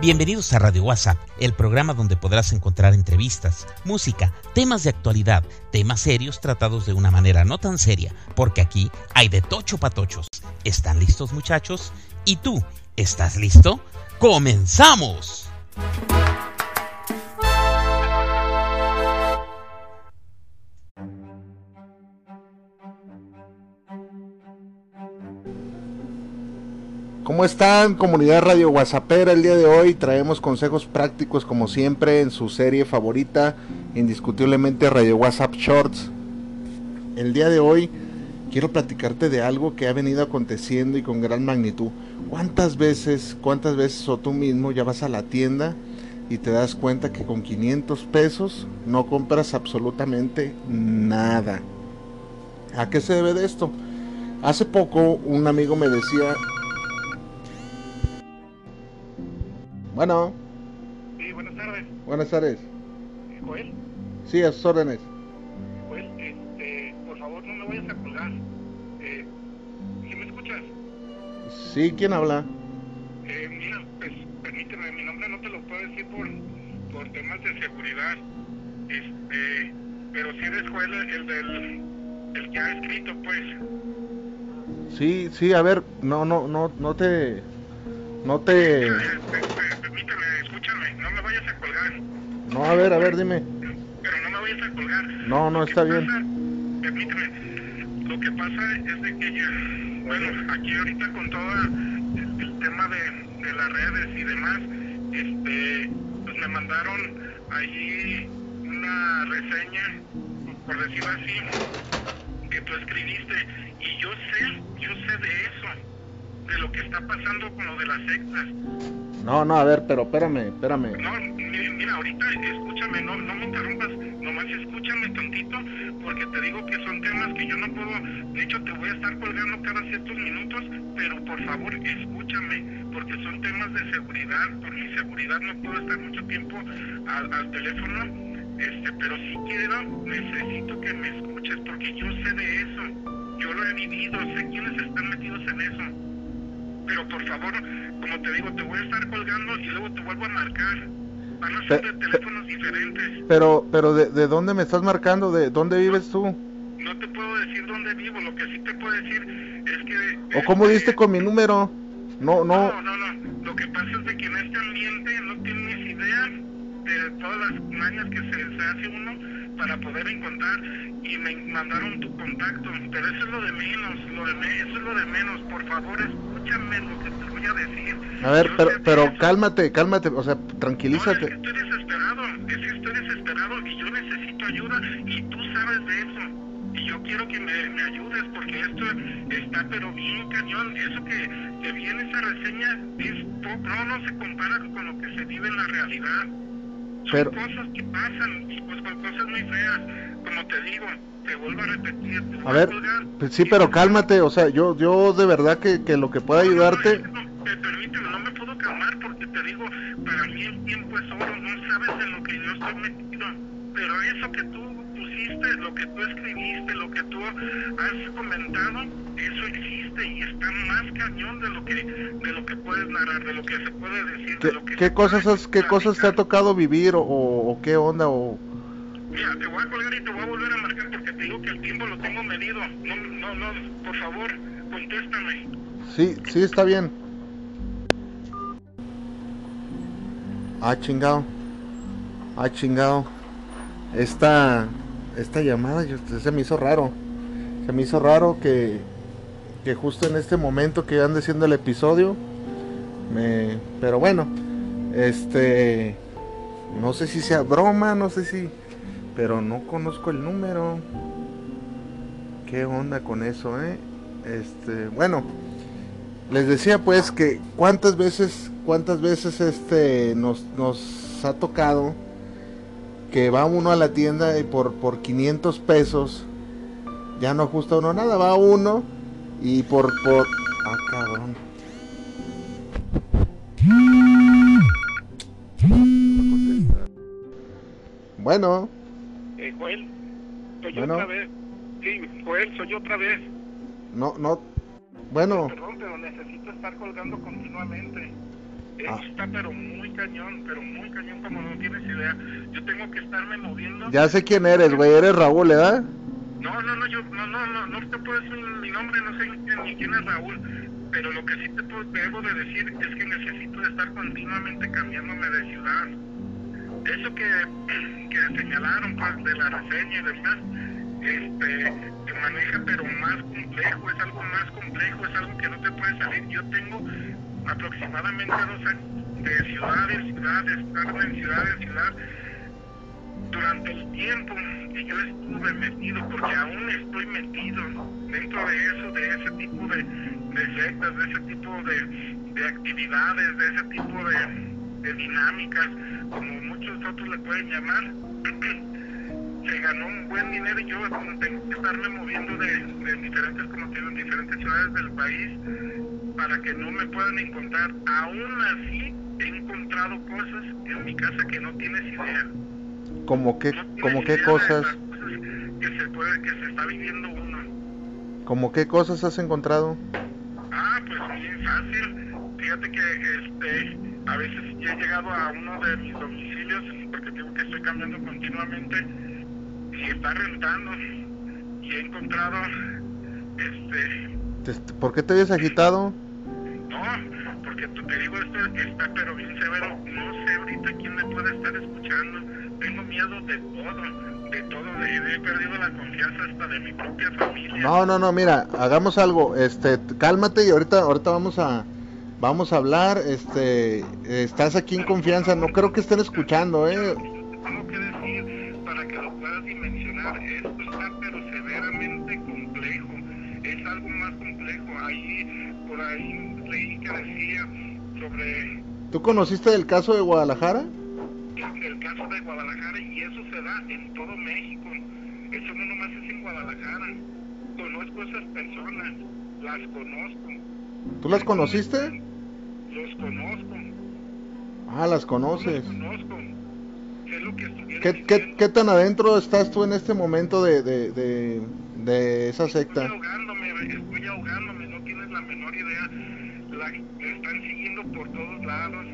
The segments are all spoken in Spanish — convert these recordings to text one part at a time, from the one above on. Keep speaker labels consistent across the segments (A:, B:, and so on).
A: Bienvenidos a Radio WhatsApp, el programa donde podrás encontrar entrevistas, música, temas de actualidad, temas serios tratados de una manera no tan seria, porque aquí hay de tocho patochos. ¿Están listos muchachos? ¿Y tú? ¿Estás listo? ¡Comenzamos!
B: ¿Cómo están, comunidad Radio WhatsAppera? El día de hoy traemos consejos prácticos, como siempre, en su serie favorita, indiscutiblemente Radio WhatsApp Shorts. El día de hoy quiero platicarte de algo que ha venido aconteciendo y con gran magnitud. ¿Cuántas veces, cuántas veces o tú mismo ya vas a la tienda y te das cuenta que con 500 pesos no compras absolutamente nada? ¿A qué se debe de esto? Hace poco un amigo me decía, Bueno.
C: Sí, buenas tardes.
B: Buenas tardes.
C: ¿Joel?
B: Sí, a sus órdenes.
C: Joel, este, por favor no me vayas a colgar. Eh, ¿Sí me escuchas?
B: Sí, ¿quién habla?
C: Eh, mira, pues permíteme, mi nombre no te lo puedo decir por, por temas de seguridad. Este, pero si eres Joel, el del el que ha escrito, pues.
B: Sí, sí, a ver, no, no, no, no te, no te.
C: Eh, permíteme, escúchame, no me vayas a colgar.
B: No, a ver, a ver, dime.
C: Pero no me vayas a colgar.
B: No, no, está
C: pasa-
B: bien.
C: Permíteme. Lo que pasa es de que ya, bueno, aquí ahorita con todo el, el tema de, de las redes y demás, este, pues me mandaron ahí una reseña, por decirlo así, que tú escribiste y yo sé, yo sé de eso, de lo que está pasando con lo de las sectas.
B: No, no, a ver, pero espérame, espérame.
C: No, mira, mira, ahorita escúchame, no, no me interrumpas, nomás escúchame tantito, porque te digo que son temas que yo no puedo, de hecho te voy a estar colgando cada ciertos minutos, pero por favor escúchame, porque son temas de seguridad, por mi seguridad no puedo estar mucho tiempo al, al teléfono, este, pero si quiero, necesito que me escuches, porque yo sé de eso, yo lo he vivido, sé quiénes están metidos en eso. Pero por favor, como te digo, te voy a estar colgando y luego te vuelvo a marcar. Van a ser de teléfonos diferentes.
B: Pero, pero de, ¿de dónde me estás marcando? ¿De dónde vives tú?
C: No te puedo decir dónde vivo, lo que sí te puedo decir es que...
B: ¿O cómo
C: este,
B: diste con mi número? No, no.
C: No, no, no. Lo que pasa es de que en este ambiente no tienes idea de todas las mañas que se, se hace uno para poder encontrar y me mandaron tu contacto. Pero eso es lo de menos, lo de me- eso es lo de menos. Por favor, escúchame lo que te voy a decir.
B: A ver,
C: Yo
B: pero, pero
C: eso.
B: cálmate, cálmate, o sea,
C: No, es que
B: tranquilízate.
C: estoy desesperado, es que estoy desesperado y yo necesito ayuda y tú sabes de eso. Y yo quiero que me, me ayudes porque esto está pero bien cañón. Eso que, que vi en esa reseña es no, no se compara con lo que se vive en la realidad. Son
B: Pero-
C: cosas que pasan y pues con cosas muy feas. Como te digo, te vuelvo a repetir. Te voy
B: A ver, pues sí, pero cálmate, o sea, yo, yo de verdad que, que lo que pueda ayudarte.
C: No, no, no, no, permíteme, no me puedo calmar porque te digo, para mí el tiempo es oro, no sabes en lo que yo estoy metido. Pero eso que tú pusiste, lo que tú escribiste, lo que tú has comentado, eso existe y está más cañón de lo que de lo que puedes narrar, de lo que se puede decir,
B: ¿Qué,
C: de lo que
B: qué cosas has- qué cosas te ha tocado vivir o, o qué onda o
C: Mira, te voy a colgar y te voy a volver a marcar porque te digo que el tiempo lo tengo medido. No, no, no, por favor, contéstame.
B: sí, sí está bien. Ah, chingado. Ah, chingado. Esta esta llamada se me hizo raro. Se me hizo raro que que justo en este momento que ande haciendo el episodio me pero bueno, este no sé si sea broma, no sé si pero no conozco el número. ¿Qué onda con eso, eh? Este, bueno, les decía pues que cuántas veces, cuántas veces este nos, nos ha tocado que va uno a la tienda y por, por 500 pesos ya no ajusta uno nada, va uno y por, por, ah cabrón. Bueno,
C: Eh, Joel, soy yo
B: Bueno.
C: otra vez. Sí, Joel, soy yo otra vez.
B: no, no, Bueno.
C: Perdón, pero necesito estar colgando continuamente.
B: Ah.
C: Está pero muy cañón, pero muy cañón como no tienes idea. Yo tengo que estarme moviendo.
B: Ya sé quién eres, güey. Eres Raúl, ¿verdad?
C: No, no, no, yo no, no, no, no te puedo decir mi nombre, no sé ni quién es Raúl, pero lo que sí te puedo, debo de decir es que necesito estar continuamente cambiándome de ciudad. Eso que, que señalaron pues, de la reseña y demás, este, se maneja pero más complejo, es algo más complejo, es algo que no te puede salir. Yo tengo aproximadamente dos años de ciudad en ciudad, de estar en ciudad en ciudad, durante el tiempo que yo estuve metido, porque aún estoy metido dentro de eso, de ese tipo de, de sectas, de ese tipo de, de actividades, de ese tipo de, de dinámicas, como muchos otros le pueden llamar, se ganó un buen dinero y yo tengo que estarme moviendo de, de diferentes, como te digo, en diferentes ciudades del país para que no me puedan encontrar. Aún así, he encontrado cosas en mi casa que no tienes idea.
B: ¿Como qué,
C: No
B: como qué cosas
C: que se puede, que se está viviendo uno.
B: ¿Como qué cosas has encontrado?
C: Ah, pues bien fácil. Fíjate que este, a veces ya he llegado a uno de mis domicilios, porque tengo que estoy cambiando continuamente, y está rentando. Y he encontrado, este,
B: Te- ¿Por qué te habías agitado?
C: no, porque tú te digo, esto está pero bien severo. No sé ahorita quién me puede estar escuchando. Tengo miedo de todo, de todo. De, he perdido la confianza hasta de mi propia familia.
B: No, no, no, mira, hagamos algo, este, cálmate y ahorita, ahorita vamos a, vamos a hablar, este, estás aquí en confianza, no creo que estén escuchando, eh,
C: Ahí, por ahí leí que decía sobre
B: ¿tú conociste del caso de Guadalajara?
C: el, el caso de Guadalajara y eso se da en todo México. Eso no nomás es en Guadalajara. Conozco a esas personas, las conozco.
B: ¿Tú las conociste?
C: Los conozco,
B: Ah, las
C: los
B: conoces.
C: conozco. Sé lo que
B: ¿Qué, qué, qué tan adentro estás tú en este momento de, de, de, de esa secta?
C: Estoy ahogándome, estoy ahogándome, la menor idea. La, me están siguiendo por todos lados.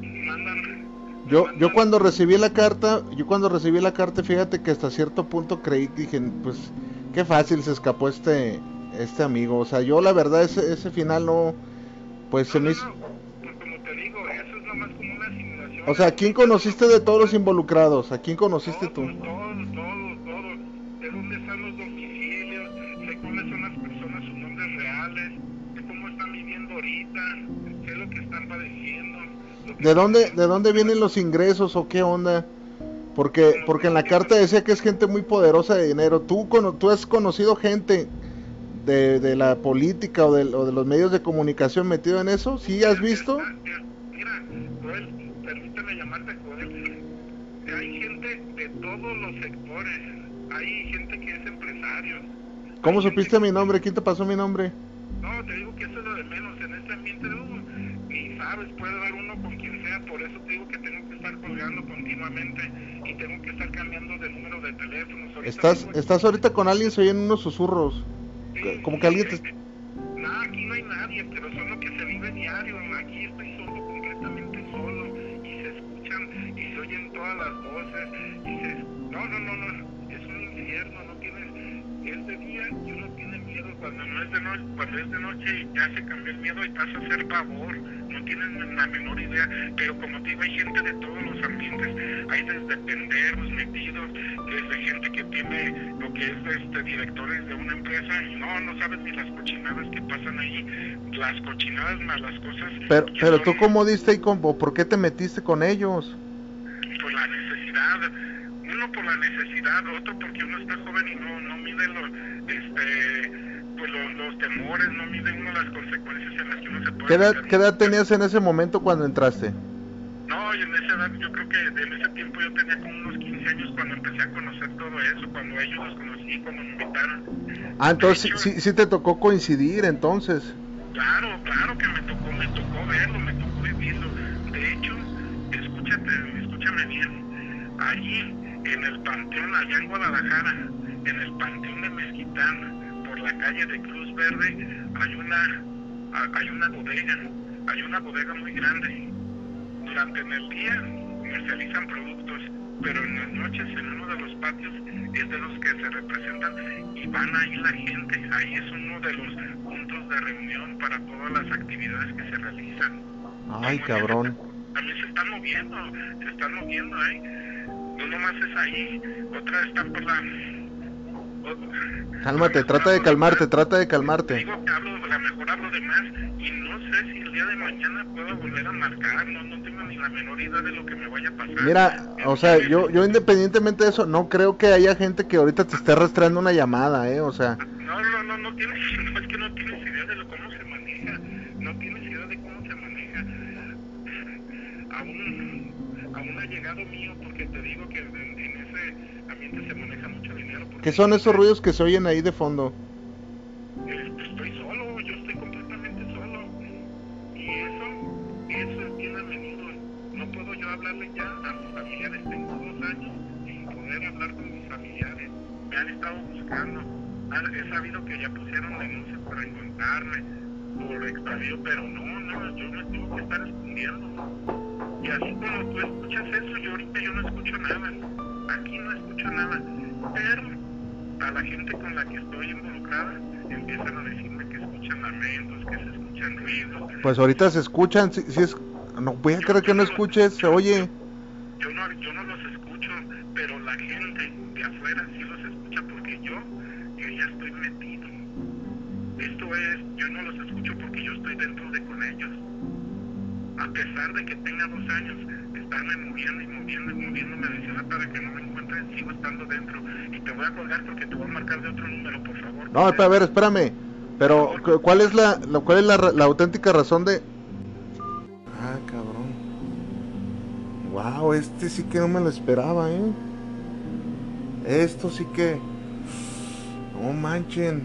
C: Mandan.
B: Yo, yo cuando recibí la carta, yo cuando recibí la carta, fíjate que hasta cierto punto creí, dije, pues, qué fácil se escapó este, este amigo. O sea, yo la verdad ese, ese final no, pues se
C: No,
B: me
C: no,
B: hizo...
C: no, pues como te digo, eso es nomás como una simulación.
B: O sea, ¿a quién conociste de todos los involucrados? ¿A quién conociste tú?
C: Todos, todos, todos, todos. De dónde están los domicilios, sé cuáles son las personas, sus nombres reales, sé cómo están ahorita, sé lo que están padeciendo.
B: ¿De dónde, de dónde vienen los ingresos o qué onda? Porque, porque en la carta decía que es gente muy poderosa de dinero. ¿Tú, tú has conocido gente de, de la política o de, o de los medios de comunicación metido en eso? ¿Sí has visto?
C: Es- Mira, Joel, permíteme llamarte Joel. Hay gente de todos los sectores. Hay gente que es empresario.
B: ¿Cómo supiste mi nombre? ¿Quién te pasó mi nombre?
C: No, te digo que eso es lo de menos. En ambiente de uno, ni sabes, puede dar uno con quien sea. Por eso te digo que tengo que estar colgando continuamente y tengo que estar cambiando de número de teléfonos. Ahorita
B: ¿Estás,
C: tengo-
B: estás ahorita con alguien? Se oyen unos susurros.
C: Sí,
B: Como que alguien te...
C: No, aquí no hay nadie, pero son lo que se vive diario. Aquí estoy solo, completamente solo. Y se escuchan y se oyen todas las voces. Y se... No, no, no, no. Es un infierno. No tienes... Es de día y uno tiene miedo. Cuando no es de noche, cuando es de noche ya se cambió el miedo y pasa a ser pavor. No tienen la menor idea. Pero como te digo, hay gente de todos los ambientes. Hay desde penderos metidos, desde gente que tiene lo que es este directores de una empresa y no, no sabes ni las cochinadas que pasan ahí, las cochinadas más las cosas.
B: Pero, pero
C: son
B: tú cómo diste y cómo, ¿por qué te metiste con ellos?
C: Por la necesidad, uno por la necesidad, otro porque uno está joven y no, no mide los, este, pues los, los temores, no mide uno las consecuencias en las que uno se puede
B: ¿Qué edad, qué edad tenías en ese momento cuando entraste?
C: No, y en esa edad yo creo que en ese tiempo yo tenía como unos 15 años cuando empecé a conocer todo eso, cuando ellos los conocí, cuando me invitaron.
B: Ah, entonces
C: hecho-
B: sí, sí te tocó coincidir entonces.
C: Claro, claro que me tocó, me tocó verlo, me tocó vivirlo. De hecho, escúchate, escúchame bien. Allí, en el panteón, allá en Guadalajara, en el panteón de Mezquitán, la calle de Cruz Verde hay una hay una bodega, hay una bodega muy grande. Durante el día comercializan productos, pero en las noches en uno de los patios es de los que se representan y van ahí la gente. Ahí es uno de los puntos de reunión para todas las actividades que se realizan.
B: Ay, cabrón.
C: También se están moviendo, se están moviendo, ¿eh? No nomás es ahí, otra está por la...
B: Cálmate, trata de calmarte, trata de calmarte.
C: Digo que hablo, a lo mejor hablo de más y no sé si el día de mañana puedo volver a marcar, no, no tengo ni la menor idea de lo que me vaya a pasar.
B: Mira, o sea, yo, yo independientemente de eso, no creo que haya gente que ahorita te esté rastreando una llamada, ¿eh? O sea...
C: No, no, no, no tienes, no, es que no tienes idea de lo, cómo se maneja, no tienes idea de cómo se maneja. Aún, aún ha llegado mío, porque te digo que en, en ese ambiente se maneja mucho
B: ¿Qué son esos ruidos que se oyen ahí de fondo?
C: Estoy solo, yo estoy completamente solo. Y eso, eso es bien a menudo. No puedo yo hablarle ya a mis familiares. Tengo dos años sin poder hablar con mis familiares. Me han estado buscando. He sabido que ya pusieron denuncias para encontrarme por extravío, pero no, no, yo me tengo que estar escondiendo. Y así como tú escuchas eso, yo ahorita yo no escucho nada. Aquí no escucho nada. Pero a la gente con la que estoy involucrada empiezan a decirme que escuchan lamentos, que se escuchan ruidos.
B: Pues ahorita se escuchan, si, si es... No voy a creer que no escuches, se oye.
C: Yo no, yo no los escucho, pero la gente de afuera sí los escucha porque yo, yo ya estoy metido. Esto es, yo no los escucho porque yo estoy dentro de con ellos. A pesar de que tenga dos años, estarme moviendo y moviendo y moviéndome de ciudad para que no me encuentren, sigo estando dentro. Y te voy a colgar porque te voy a marcar de otro número, por favor.
B: No, espera, a ver, espérame. Pero, cu- ¿cuál es la, la- cuál es la, la auténtica razón de...? Ah, cabrón. Wow, este sí que no me lo esperaba, ¿eh? Esto sí que... No manchen.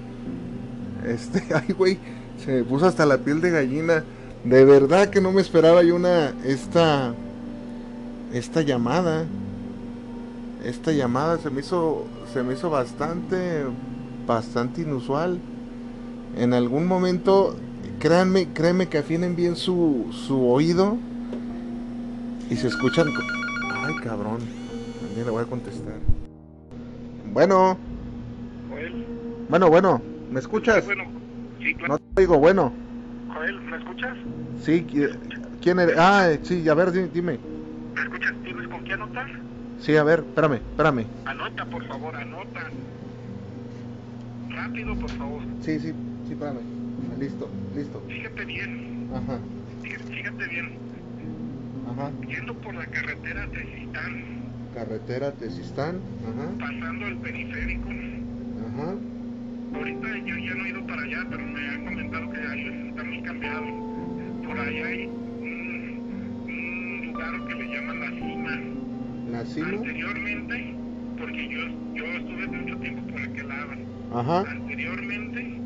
B: Este, ay, güey. Se me puso hasta la piel de gallina. De verdad que no me esperaba yo una... Esta... Esta llamada. Esta llamada se me hizo... Se me hizo bastante... Bastante inusual. En algún momento... Créanme, créanme que afinen bien su, su oído. Y se escuchan... Ay, cabrón. También le voy a contestar. Bueno,
C: Joel,
B: bueno, bueno. ¿Me escuchas?
C: bueno, sí, claro.
B: No te digo, bueno.
C: Joel, ¿me escuchas?
B: Sí, qui- ¿quién eres? Ah, sí, a ver, di- dime.
C: ¿Me escuchas? ¿Tienes con qué anotar?
B: Sí, a ver, espérame, espérame.
C: Anota, por favor, anota. Rápido, por favor.
B: Sí, sí, sí, espérame. Listo, listo.
C: Fíjate bien,
B: Ajá,
C: fí- fíjate bien.
B: ajá.
C: Yendo por la carretera de Citán,
B: Carretera Tesistán. Ajá,
C: pasando el periférico.
B: ajá.
C: Ahorita yo ya no he ido para allá, pero me han comentado que ahí está muy cambiado. Por ahí hay un, un lugar que le llaman. La cima. Anteriormente, porque yo, yo estuve mucho tiempo por aquel lado.
B: Ajá.
C: Anteriormente,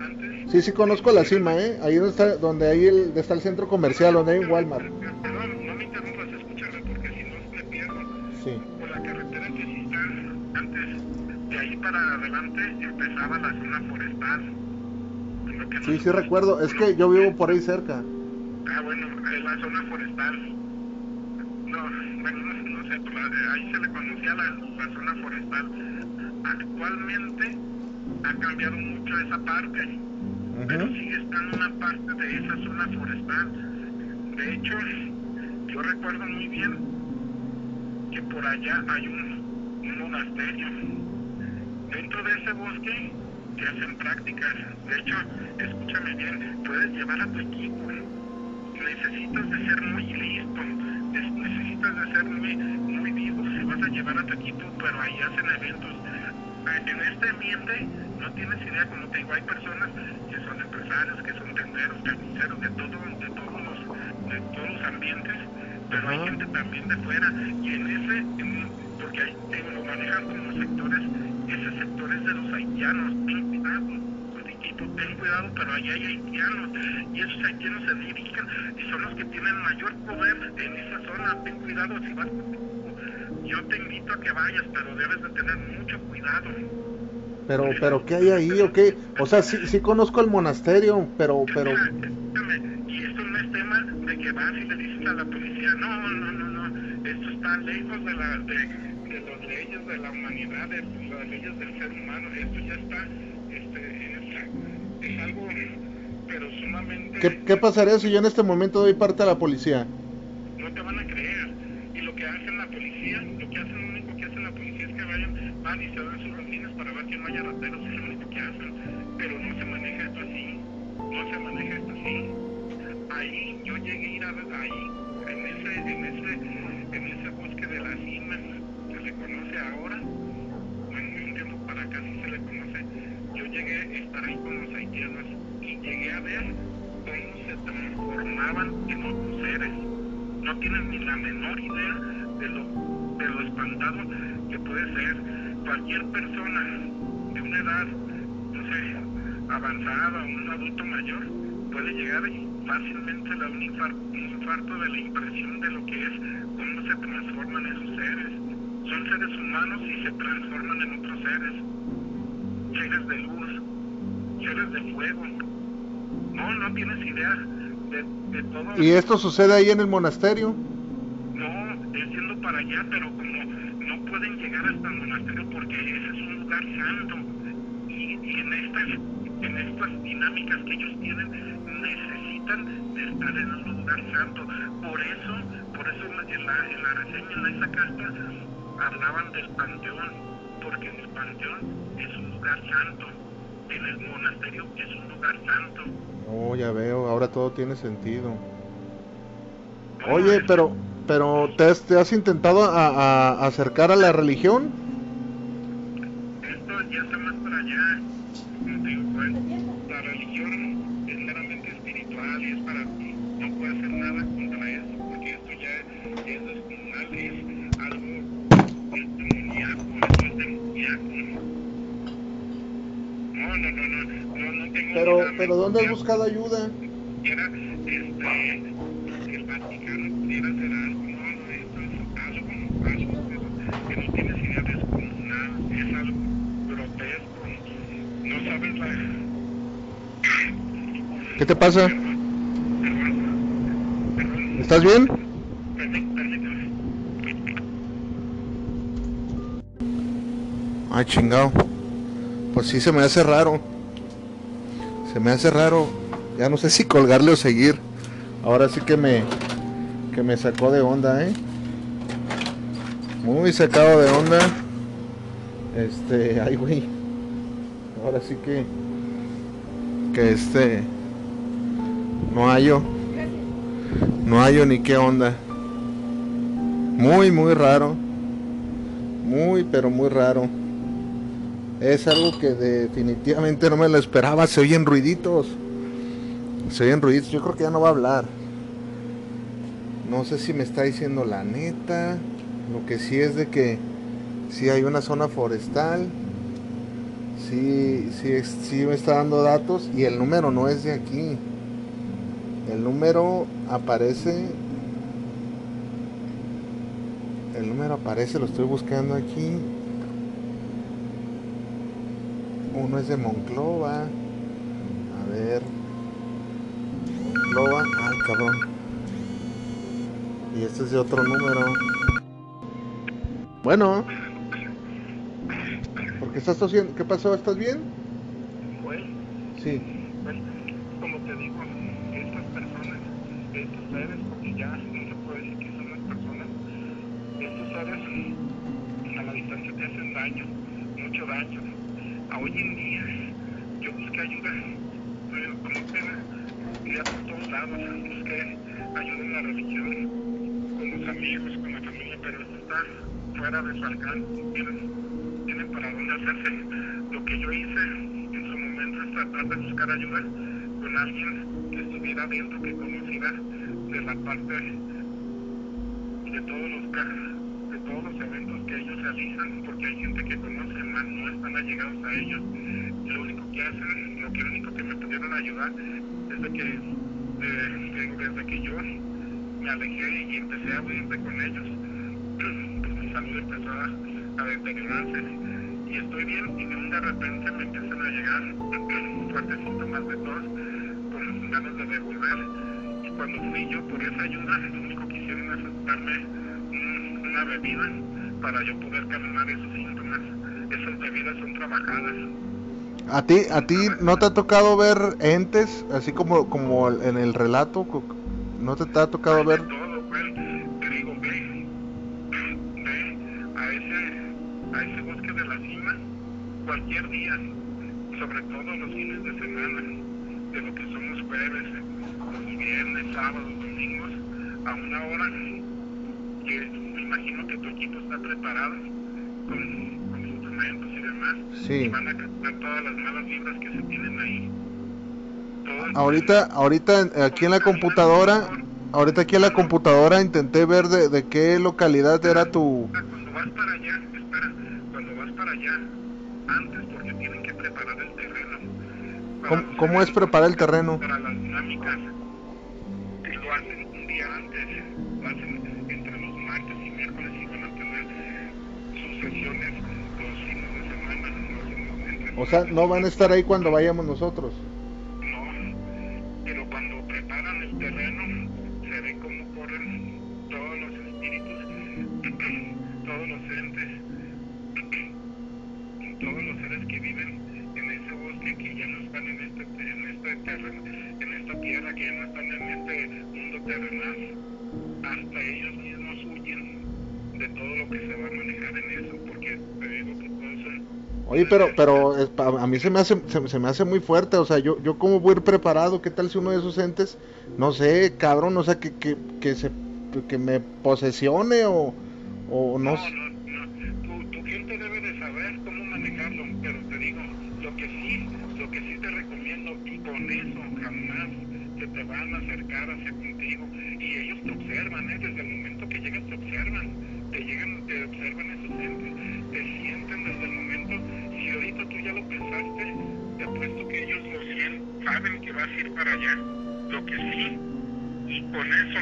C: antes...
B: Sí, sí conozco la cima, ¿eh? Ahí donde está, donde ahí el, está el centro comercial, donde hay un Walmart.
C: Perdón, no me interrumpas, escúchame, porque si no me pierdo.
B: Sí.
C: Por la carretera que sí está antes, de ahí para adelante empezaba la zona forestal.
B: Sí, sí recuerdo. Es que yo vivo por ahí cerca.
C: Ah, bueno, en la zona forestal. No, bueno, no, no sé, ahí se le conocía la, la zona forestal. Actualmente ha cambiado mucho esa parte, pero sigue estando una parte de esa zona forestal. De hecho, yo recuerdo muy bien que por allá hay un, un monasterio. Dentro de ese bosque se hacen prácticas. De hecho, escúchame bien, puedes llevar a tu equipo. Necesitas de ser muy listo, es- necesitas de ser muy, muy vivo si vas a llevar a tu equipo, pero ahí hacen eventos. En este ambiente no tienes idea, como te digo, hay personas que son empresarios, que son tenderos, carniceros, de, todo, de, todos los, de todos los ambientes, pero hay gente también de fuera. Y en ese, en- porque ahí te lo manejan como sectores, ese sector es de los haitianos, equipo, ten cuidado, pero ahí hay haitianos, y esos haitianos se dirigen y son los que tienen mayor poder en esa zona, ten cuidado si vas. Yo te invito a que vayas, pero debes de tener mucho cuidado.
B: Pero, pero ¿qué hay ahí o qué? O sea, sí, sí conozco el monasterio, pero, pero...
C: Y esto no es tema de que vas y le dices a la policía, no, no, no, no, esto está lejos de, la, de, de las leyes de la humanidad, de las leyes del ser humano, esto ya está, es, algo, pero sumamente...
B: ¿Qué, ¿Qué pasaría si yo en este momento doy parte a la policía?
C: No te van a creer. Y lo que hacen la policía, lo que hacen, lo único que hace la policía es que vayan, van y se dan sus rondines para ver que no haya rateros, es lo único que hacen. Pero no se maneja esto así, no se maneja esto así. Ahí, yo llegué a ir a ver ahí, en ese, en ese, en ese bosque de las cimas, que se conoce ahora, bueno, de un tiempo para acá sí se le conoce, yo llegué a estar ahí con los haitianos y llegué a ver cómo se transformaban en otros seres. No tienen ni la menor idea de lo, de lo espantado que puede ser cualquier persona de una edad, no sé, avanzada o un adulto mayor, puede llegar y fácilmente da un infarto, un infarto de la impresión de lo que es cómo se transforman esos seres. Son seres humanos y se transforman en otros seres. Seres de luz, seres de fuego. No, no tienes idea de, de todo.
B: ¿Y esto sucede ahí en el monasterio?
C: No, es yendo para allá, pero como no pueden llegar hasta el monasterio porque ese es un lugar santo. Y, y en estas en estas dinámicas que ellos tienen necesitan de estar en un lugar santo. Por eso, por eso en la, en la, reseña, en esa carta, hablaban del panteón, porque en el panteón es un lugar santo, en el monasterio es un lugar santo.
B: Oh, ya veo, ahora todo tiene sentido. Oye, pero, pero ¿te has, te has intentado a, a acercar a la religión?
C: Esto ya está más para allá. Pues, la religión es meramente espiritual y es para ti. No puede hacer nada contra eso, porque esto ya es descomunal, es algo es demoníaco, esto es demoníaco. No, no, no, no, no, tengo
B: Pero, pero ¿dónde has buscado ayuda?
C: Era, este, el Vaticano pudiera hacer algo, no, esto es algo, algo que, que no tienes idea descomunal, es algo grotesco, no sabes la...
B: ¿Qué te pasa? ¿Estás bien? Ay, chingado. Pues sí, se me hace raro. Se me hace raro. Ya no sé si colgarle o seguir. Ahora sí que me, que me sacó de onda, ¿eh? Muy sacado de onda. Este, ay, güey. Ahora sí que, que este, no hallo. No hallo ni qué onda. Muy, muy raro. Muy, pero muy raro. Es algo que definitivamente no me lo esperaba. Se oyen ruiditos. Se oyen ruiditos. Yo creo que ya no va a hablar. No sé si me está diciendo la neta. Lo que sí es de que sí hay una zona forestal. Sí, sí, sí me está dando datos. Y el número no es de aquí. El número aparece. El número aparece, lo estoy buscando aquí. Uno es de Monclova. A ver. Monclova. Ay, cabrón. Y este es de otro número. Bueno. ¿Por qué estás tosiendo? ¿Qué pasó? ¿Estás bien?
C: Bueno,
B: Sí.
C: bueno, como te digo, estas personas, estos seres, porque ya no se puede decir que son las personas, estos seres a la distancia te hacen daño, mucho daño. A hoy en día, yo busqué ayuda, pero como pena, fui a por todos lados, busqué ayuda en la religión, con los amigos, con la familia, pero esto está fuera de su alcance, tienen, tienen para dónde hacerse. Lo que yo hice en su momento es tratar de buscar ayuda con alguien que estuviera dentro, que conociera de la parte de todos los de todos los eventos que ellos realizan, porque hay gente que conoce, más no están allegados a ellos. Lo único que hacen, lo que único que me pudieron ayudar, desde que, eh, desde que yo me alejé y empecé a huir de con ellos, salud empezó a, deteriorarse y estoy bien y de repente me empiezan a llegar fuertes síntomas de tos con ganas de devolver y cuando fui yo por esa ayuda lo único que hicieron es darme una bebida para yo poder calmar esos síntomas esas bebidas son trabajadas
B: ¿A ti, a ti no te ha tocado ver entes, así como, como en el relato? ¿No te, ha tocado ver?
C: Todo, pues, te digo, ve, ve a ese, a ese bosque de la cima cualquier día, sobre todo los fines de semana, de lo que son los jueves, los viernes, sábados, domingos, a una hora que me imagino que tu equipo está preparado con, con instrumentos y demás,
B: sí.
C: y van a captar todas las malas vibras que se tienen ahí.
B: ahorita, ahorita aquí en la computadora, ahorita aquí en la computadora intenté ver de, de qué localidad era tu...
C: Cuando vas para allá, espera, cuando vas para allá, antes porque tienen que preparar el terreno.
B: ¿Cómo, ¿Cómo, es preparar el terreno?
C: Para las dinámicas. Y lo hacen un día antes, lo hacen entre los martes y miércoles y van a tener sus sesiones los fines de semana. Entre
B: o sea, no van a estar ahí cuando vayamos nosotros.
C: No, pero cuando preparan el terreno, se ve cómo corren todos los espíritus, todos los entes, todos los seres que viven en ese bosque que ya no están en este, en este terreno, en esta tierra, que ya no están en este mundo terrenal, hasta ellos mismos huyen de todo lo que se va a manejar en eso, porque te digo que todos son
B: Oye, pero pero a mí se me hace se, se, me hace muy fuerte, o sea, yo yo cómo voy a ir preparado, ¿qué tal si uno de esos entes, no sé, cabrón, o sea, que que, que se que me posesione o o no,
C: no, no, no. Tu, tu, gente debe de saber cómo manejarlo, pero te digo, lo que sí, lo que sí te recomiendo y con eso jamás se te van a acercar hacia contigo y ellos te observan, ¿eh? desde el para allá, lo que sí, y con eso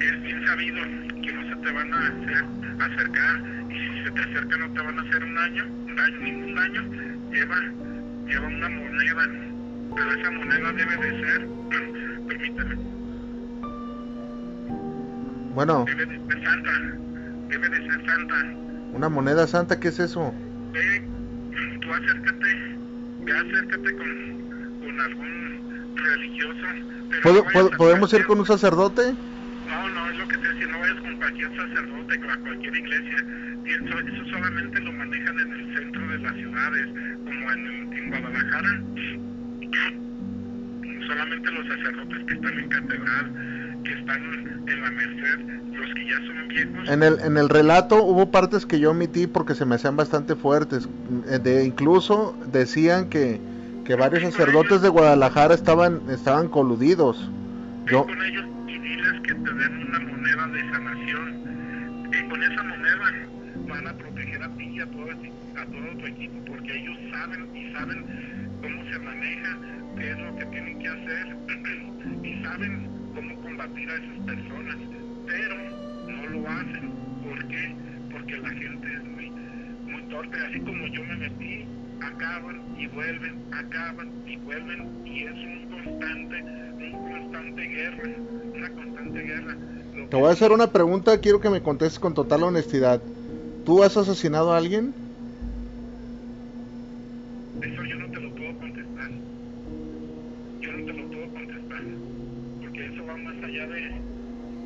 C: es bien sabido que no se te van a hacer, acercar y si se te acercan no te van a hacer un daño, un daño, ningún daño, lleva, lleva una moneda, pero esa moneda debe de ser, permíteme,
B: bueno,
C: debe de ser santa, debe de ser santa.
B: Una moneda santa, ¿qué es eso?
C: Ve, tú acércate, ve acércate con, con algún religioso. Pero
B: ¿Puedo,
C: no
B: ¿puedo,
C: a
B: ¿Podemos ir con un sacerdote?
C: No, no, es lo que te decía, no vayas con cualquier sacerdote, a cualquier iglesia. Pienso, eso solamente lo manejan en el centro de las ciudades, como en, en Guadalajara. Solamente los sacerdotes que están en catedral, que están en la Merced, los que ya son viejos.
B: En el, en el relato hubo partes que yo omití porque se me hacían bastante fuertes. Eh, De, incluso decían que, que varios sacerdotes de Guadalajara estaban, estaban coludidos. Yo,
C: con ellos y diles que te den una moneda de sanación. Y con esa moneda van a proteger a ti y a todo, a todo tu equipo, porque ellos saben y saben cómo se maneja, qué es lo que tienen que hacer y saben cómo combatir a esas personas, pero no lo hacen. ¿Por qué? Porque la gente es muy, muy torpe, así como yo me metí, acaban y vuelven, acaban y vuelven y es un constante, un constante guerra, una constante guerra. Lo
B: te voy a hacer una pregunta, quiero que me contestes con total honestidad. ¿Tú has asesinado a alguien?
C: Eso yo no te lo puedo contestar. Yo no te lo puedo contestar. Porque eso va más allá de...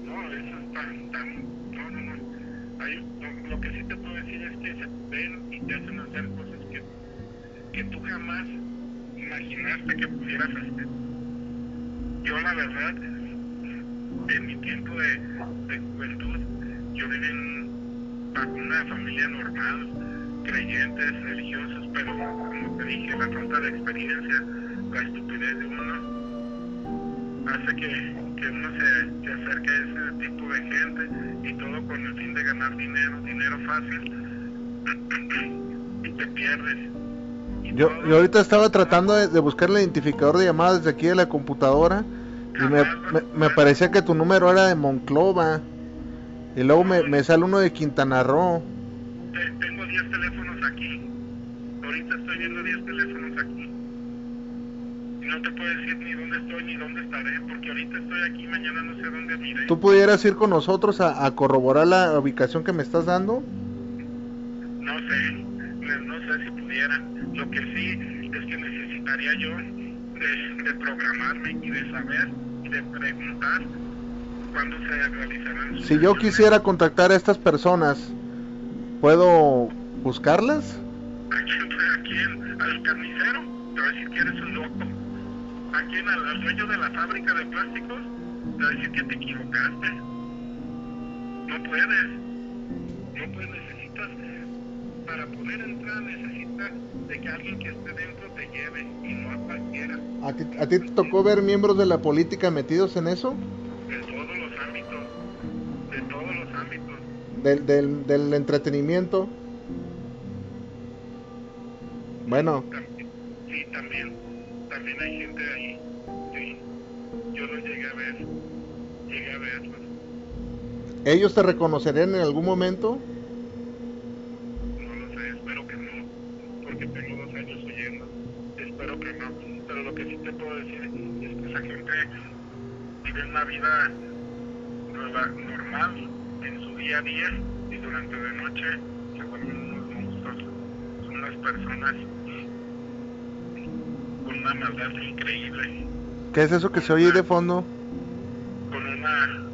C: No, eso es tan... tan no, no, no. Hay, lo, lo que sí te puedo decir es que se ven y te hacen hacer cosas que, que tú jamás que pudieras hacer. Yo la verdad, en mi tiempo de, juventud, yo viví en, una familia normal, creyentes, religiosos, pero como te dije, la falta de experiencia, la estupidez de uno, hace que, que uno se, se acerque a ese tipo de gente y todo con el fin de ganar dinero, dinero fácil, y te pierdes.
B: Yo, yo ahorita estaba tratando de, de buscar el identificador de llamadas desde aquí de la computadora y me, me, me parecía que tu número era de Monclova y luego me, me sale uno de Quintana Roo.
C: Te- tengo 10 teléfonos aquí. Ahorita estoy viendo 10 teléfonos aquí. Y no te puedo decir ni dónde estoy ni dónde estaré, porque ahorita estoy aquí, mañana no sé dónde miré.
B: ¿Tú pudieras ir con nosotros a, a corroborar la ubicación que me estás dando?
C: No sé, no, no sé si pudiera. Lo que sí es que necesitaría yo de, de programarme y de saber y de preguntar cuándo se realizarán
B: Si yo quisiera contactar a estas personas, ¿puedo buscarlas?
C: ¿A quién? ¿A quién? ¿Al carnicero? Te va a decir que eres un loco. ¿A quién? ¿Al, al dueño de la fábrica de plásticos? Te va a decir que te equivocaste. No puedes. No puedes, para poder entrar necesitas de que alguien que esté dentro te lleve y no a cualquiera.
B: ¿A ti, a ti te tocó ver miembros de la política metidos en eso?
C: De todos los ámbitos. De todos los ámbitos.
B: Del, del, del entretenimiento. Bueno,
C: También, sí, también. También hay gente ahí. Sí. Yo los llegué a ver. Llegué a verlos.
B: ¿ellos te reconocerían en algún momento?
C: No lo sé, espero que no, porque tengo dos años huyendo. Espero que no, pero lo que sí te puedo decir es que esa gente vive una vida nueva- normal en su día a día y durante la noche se vuelven unos monstruos. Son unas personas con una maldad increíble,
B: ¿Qué es eso que se oye de fondo?
C: con una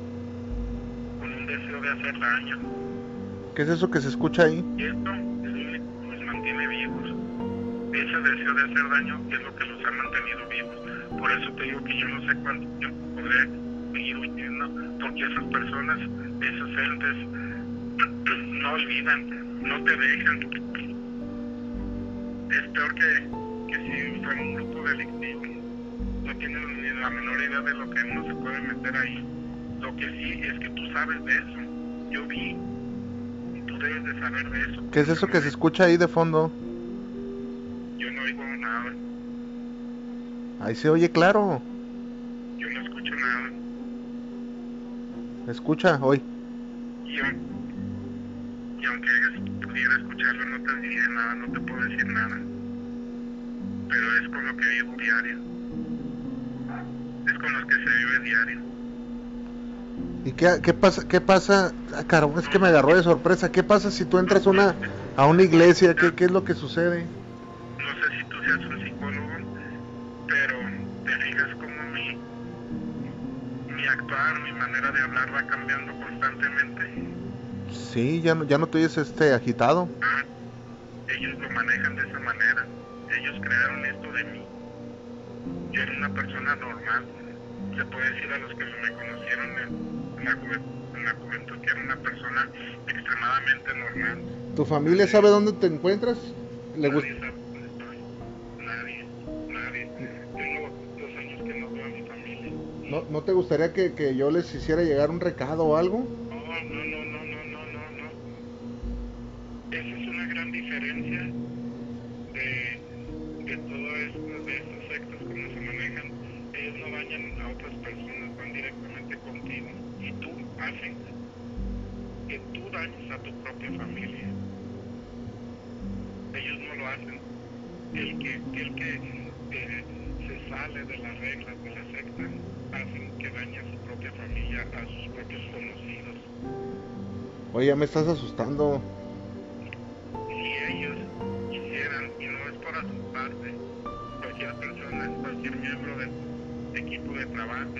C: con un deseo de hacer daño.
B: ¿Qué es eso que se escucha ahí?
C: Y esto es lo único que los mantiene vivos. Ese deseo de hacer daño es lo que los ha mantenido vivos. Por eso te digo que yo no sé cuánto tiempo podré porque esas personas, esos entes, no olvidan, no te dejan. Es peor que, que si fuera un grupo delictivo. No tienen ni la menor idea de lo que uno se puede meter ahí. Lo que sí es que tú sabes de eso. Yo vi y tú debes de saber de eso.
B: ¿Qué es eso que se escucha ahí de fondo?
C: Yo no oigo nada,
B: Ahí se oye claro.
C: yo no escucho nada.
B: Escucha, hoy.
C: Y, y aunque pudiera escucharlo, no te diría nada, no te puedo decir nada. Pero es con lo que vivo diario. Es con los que se vive diario.
B: ¿Y qué, qué pasa? ¿Qué pasa? Ah, carajo, es que me agarró de sorpresa. ¿Qué pasa si tú entras a una, a una iglesia? ¿Qué, ¿Qué es lo que sucede?
C: No sé si tú seas un actuar, mi manera de hablar va cambiando constantemente.
B: Sí, ya no, ya no te oyes este agitado.
C: Ah, ellos lo manejan de esa manera. Ellos crearon esto de mí. Yo era una persona normal. Se puede decir a los que me conocieron en, la, en la juventud que era una persona extremadamente normal.
B: ¿Tu familia sabe dónde te encuentras? ¿Le gust-
C: ¿No,
B: ¿No te gustaría que, que yo les hiciera llegar un recado o algo? Estás asustando.
C: si ellos quisieran, y no es por asustarte, cualquier persona, cualquier miembro del equipo de trabajo,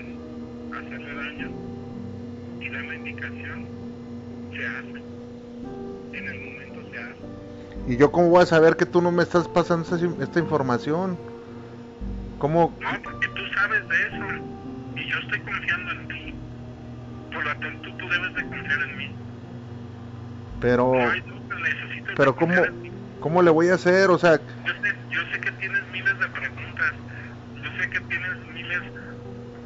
C: hacerle daño y dar la indicación, se hace. En el momento se hace.
B: ¿Y yo cómo voy a saber que tú no me estás pasando esta, esta información? ¿Cómo?
C: No, porque tú sabes de eso y yo estoy confiando en ti. Por lo tanto, tú debes de confiar en mí.
B: Pero,
C: No duda, necesito
B: pero ¿cómo. ¿cómo le voy a hacer? O sea,
C: Yo sé, yo sé que tienes miles de preguntas, yo sé que tienes miles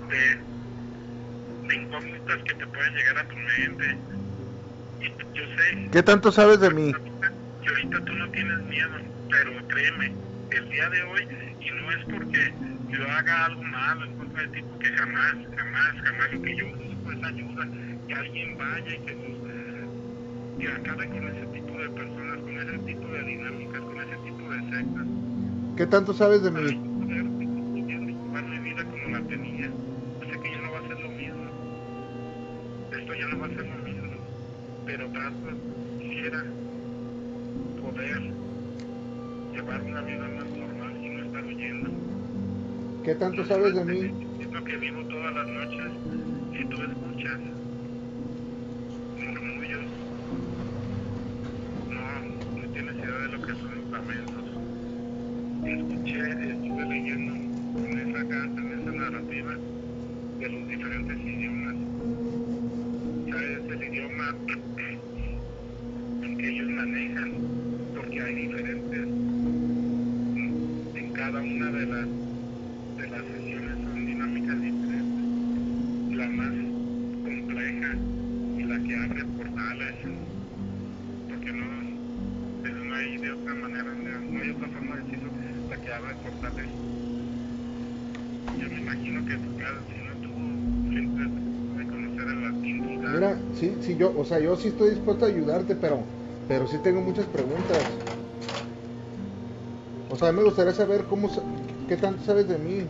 C: de, de incógnitas que te pueden llegar a tu mente. Y yo sé
B: ¿qué tanto sabes de mí?
C: que ahorita tú no tienes miedo, pero créeme, el día de hoy, y no es porque yo haga algo malo en contra de ti, porque jamás, jamás, jamás lo que yo busco es ayuda, que alguien vaya y que que acabe con ese tipo de personas, con ese tipo de dinámicas, con ese tipo de sectas.
B: ¿Qué tanto sabes de mí?
C: poder llevar mi vida como la tenía. Sé que ya no va a ser lo mismo. Esto ya no va a ser lo mismo. Pero trato, quisiera poder llevar una vida más normal y no estar huyendo.
B: ¿Qué tanto sabes de mí?
C: Es lo que vivo todas las noches. Si tú escuchas murmullos, no, no tienes idea de lo que son los lamentos. Escuché, estuve leyendo en esa carta, en esa narrativa, de los diferentes idiomas. ¿Sabes? El idioma que ellos manejan, porque hay diferentes en cada una de las de las sesiones son dinámicas diferentes. La más compleja y la que abre portales, porque no, pero no hay de otra manera, no hay otra forma de decirlo, la que abre portales. Yo me imagino que tú, claro, si no tuvo siempre de conocer el latín vulgar.
B: Mira, sí, sí, yo, o sea, yo sí estoy dispuesto a ayudarte, pero, pero sí tengo muchas preguntas. O sea, me gustaría saber cómo, qué tanto sabes de mí.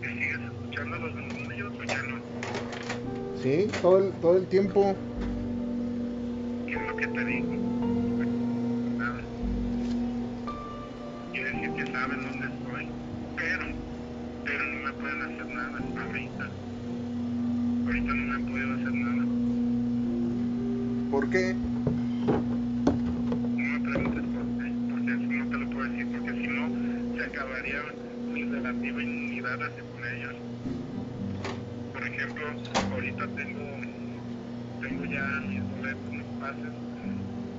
C: ¿Sigues escuchando los?
B: Sí, todo el, todo el tiempo.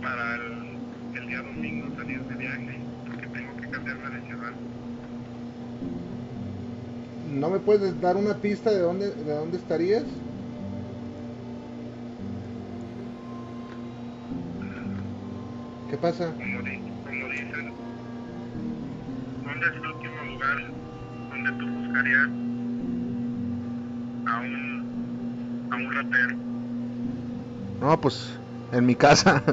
C: Para el, el día domingo salir de viaje, porque tengo que cambiarme de ciudad.
B: ¿No me puedes dar una pista de dónde, de dónde estarías? ¿Qué pasa?
C: Como, di- como dicen, ¿dónde es el último lugar donde tú buscarías a un, a un ratero?
B: No, pues en mi casa.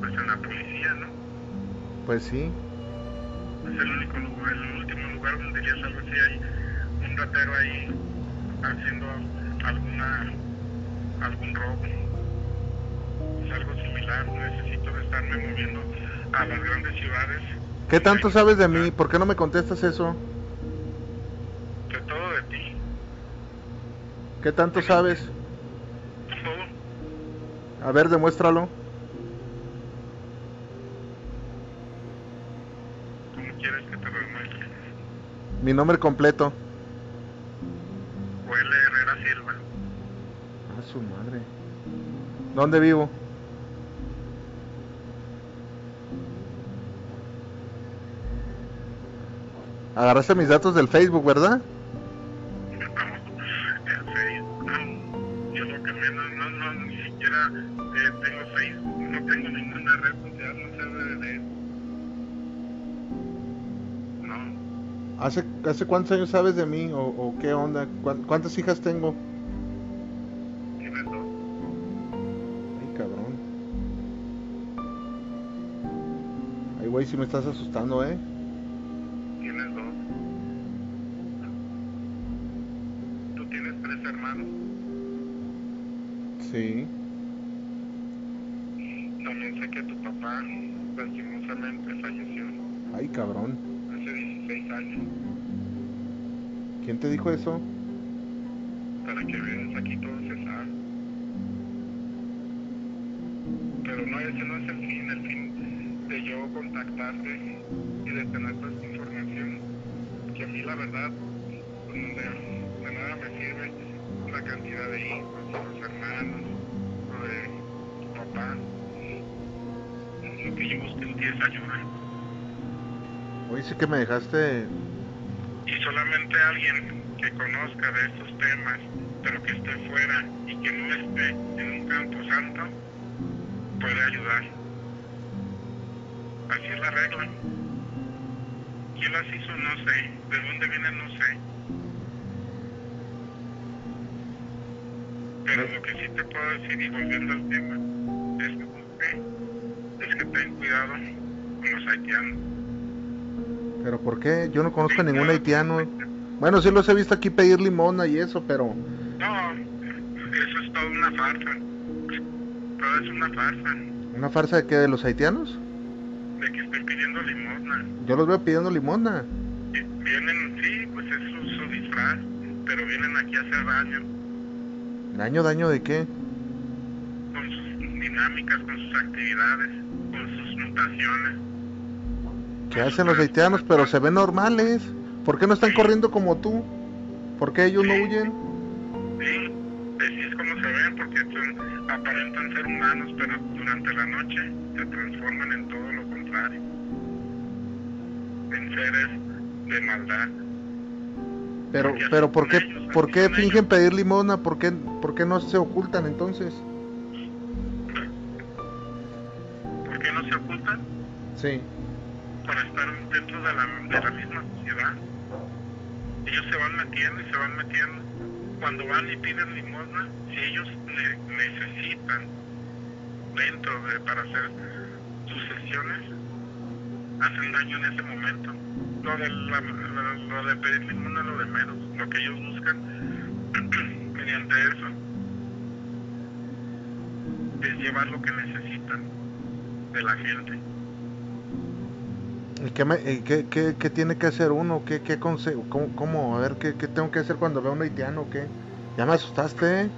C: Pues en la policía, ¿no?
B: Pues sí.
C: Es el único lugar, el último lugar donde dirías algo así, hay un ratero ahí haciendo alguna, algún robo. Es algo similar, necesito de estarme moviendo a las grandes ciudades.
B: ¿Qué tanto sabes de mí? ¿Por qué no me contestas eso?
C: De todo de ti,
B: ¿Qué tanto sabes? A ver, demuéstralo.
C: ¿Cómo quieres que te lo demuestre?
B: Mi nombre completo.
C: Huele Herrera Silva,
B: A su madre. ¿Dónde vivo? Agarraste mis datos del Facebook, ¿verdad? ¿Hace, ¿Hace cuántos años sabes de mí? ¿O, qué onda? ¿Cuán- ¿Cuántas hijas tengo? Ay, cabrón. Ay, güey, si me estás asustando, ¿eh?
C: Cantidad de hijos, los hermanos, de tu papá. Lo que yo ti es ayuda.
B: Hoy sí que me dejaste...
C: y solamente alguien que conozca de estos temas, pero que esté fuera y que no esté en un campo santo, puede ayudar. Así es la regla. ¿Quién las hizo? No sé. ¿De dónde vienen? No sé. Pero lo que sí te puedo decir, y volviendo al tema, ten cuidado con los haitianos.
B: ¿Pero por qué? Yo no conozco a ningún haitiano. Bueno, sí los he visto aquí pedir limona y eso, pero...
C: No, eso es toda una farsa. Todo es una farsa.
B: ¿Una farsa de qué? ¿De los haitianos?
C: De que estén pidiendo limosna.
B: Yo los veo pidiendo limona.
C: Vienen, sí, pues es su, su disfraz, pero vienen aquí a hacer daño.
B: ¿Daño, daño de qué?
C: Con sus dinámicas, con sus actividades, con sus mutaciones.
B: ¿Qué hacen los haitianos? Pero se ven normales. ¿Por qué no están corriendo como tú? ¿Por qué ellos no huyen?
C: Sí, así es como se ven, porque son, aparentan ser humanos, pero durante la noche se transforman en todo lo contrario. En seres de maldad.
B: Pero, pero ¿por qué,
C: ellos,
B: ¿por qué fingen
C: ellos.
B: pedir limona? ¿Por qué, ¿Por qué no se ocultan entonces?
C: ¿Por qué no se ocultan?
B: Sí.
C: Para estar dentro de la, de la misma sociedad. Ellos se van metiendo y se van metiendo. Cuando van y piden limosna, si ellos ne- necesitan dentro de para hacer sus sesiones, hacen daño en ese momento. Lo de, la- lo, lo de pedir es lo de menos. Lo que ellos buscan mediante eso es llevar lo que necesitan de la gente.
B: ¿Y qué, me- y qué, qué- qué tiene que hacer uno? ¿Qué, qué consejo? ¿Cómo, cómo? A ver, ¿qué, ¿qué tengo que hacer cuando veo a un haitiano? ¿Qué? Ya me asustaste.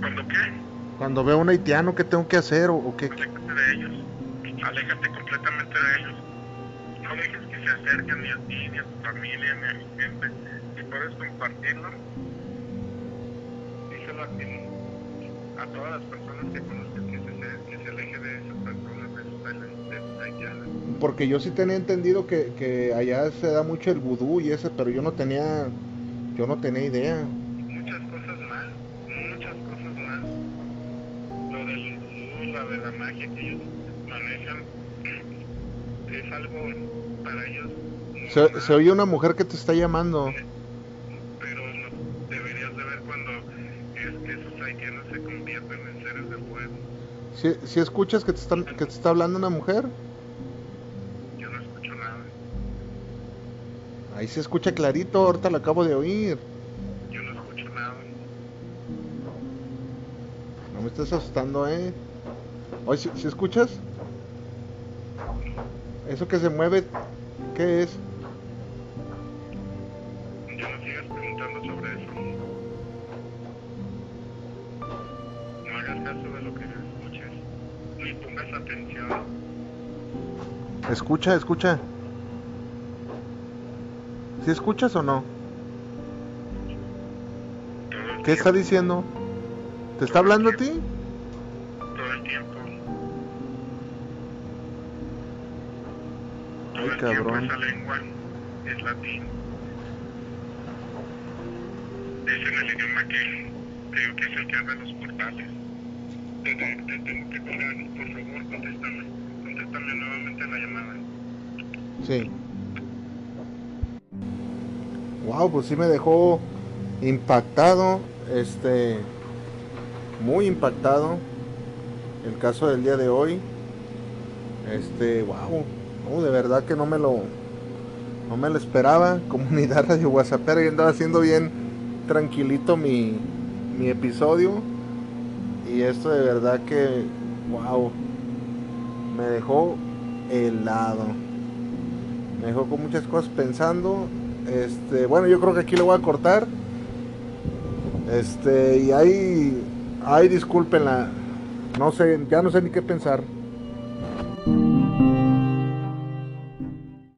C: ¿Cuándo qué?
B: Cuando veo a un haitiano, ¿qué tengo que hacer? ¿O, o qué?
C: Aléjate de ellos. Aléjate completamente de ellos. No dejes que se acerquen ni a ti, ni a tu familia, ni a mi gente. Si puedes compartirlo, díselo a quien, a todas las personas que conozcas que se, que se aleje de esas personas, de esos haitianos.
B: Porque yo sí tenía entendido que, que allá se da mucho el vudú y ese, pero yo no tenía, yo no tenía idea.
C: Muchas cosas más, muchas cosas más. Lo del vudú, la de la magia que ellos manejan, es algo para ellos.
B: Se,
C: normal.
B: se oye una mujer que te está llamando.
C: pero no, deberías de ver cuando es esos haitianos se convierten en seres de fuego.
B: Si, si escuchas que te, están, que te está hablando una mujer,
C: Yo no escucho nada,
B: ahí se escucha clarito, ahorita la acabo de oír.
C: yo no escucho nada.
B: No me estés asustando, eh. Oye, si, si escuchas, eso que se mueve, ¿qué es?
C: Yo no sigas preguntando sobre eso. No hagas caso de lo que escuches, ni pongas atención.
B: Escucha, escucha. ¿Si escuchas o no? ¿Qué está diciendo? ¿Te está hablando a ti?
C: Todo el tiempo. Todo
B: Ay,
C: el tiempo
B: cabrón.
C: esa lengua es latín. Es en el idioma que creo que es el que abre los portales. Te, te- te tengo que colgar, por favor, contéstame. Contéstame nuevamente la llamada.
B: Sí. Wow, pues sí me dejó impactado, este, muy impactado el caso del día de hoy. Este, wow, no, de verdad que no me lo, no me lo esperaba. Comunidad Radio WhatsAppera, yo andaba haciendo bien tranquilito mi, mi episodio y esto de verdad que, wow, me dejó helado me dejó con muchas cosas pensando. Este, bueno, yo creo que aquí lo voy a cortar. Este, y ahí, ahí discúlpenla. No sé, ya no sé ni qué pensar.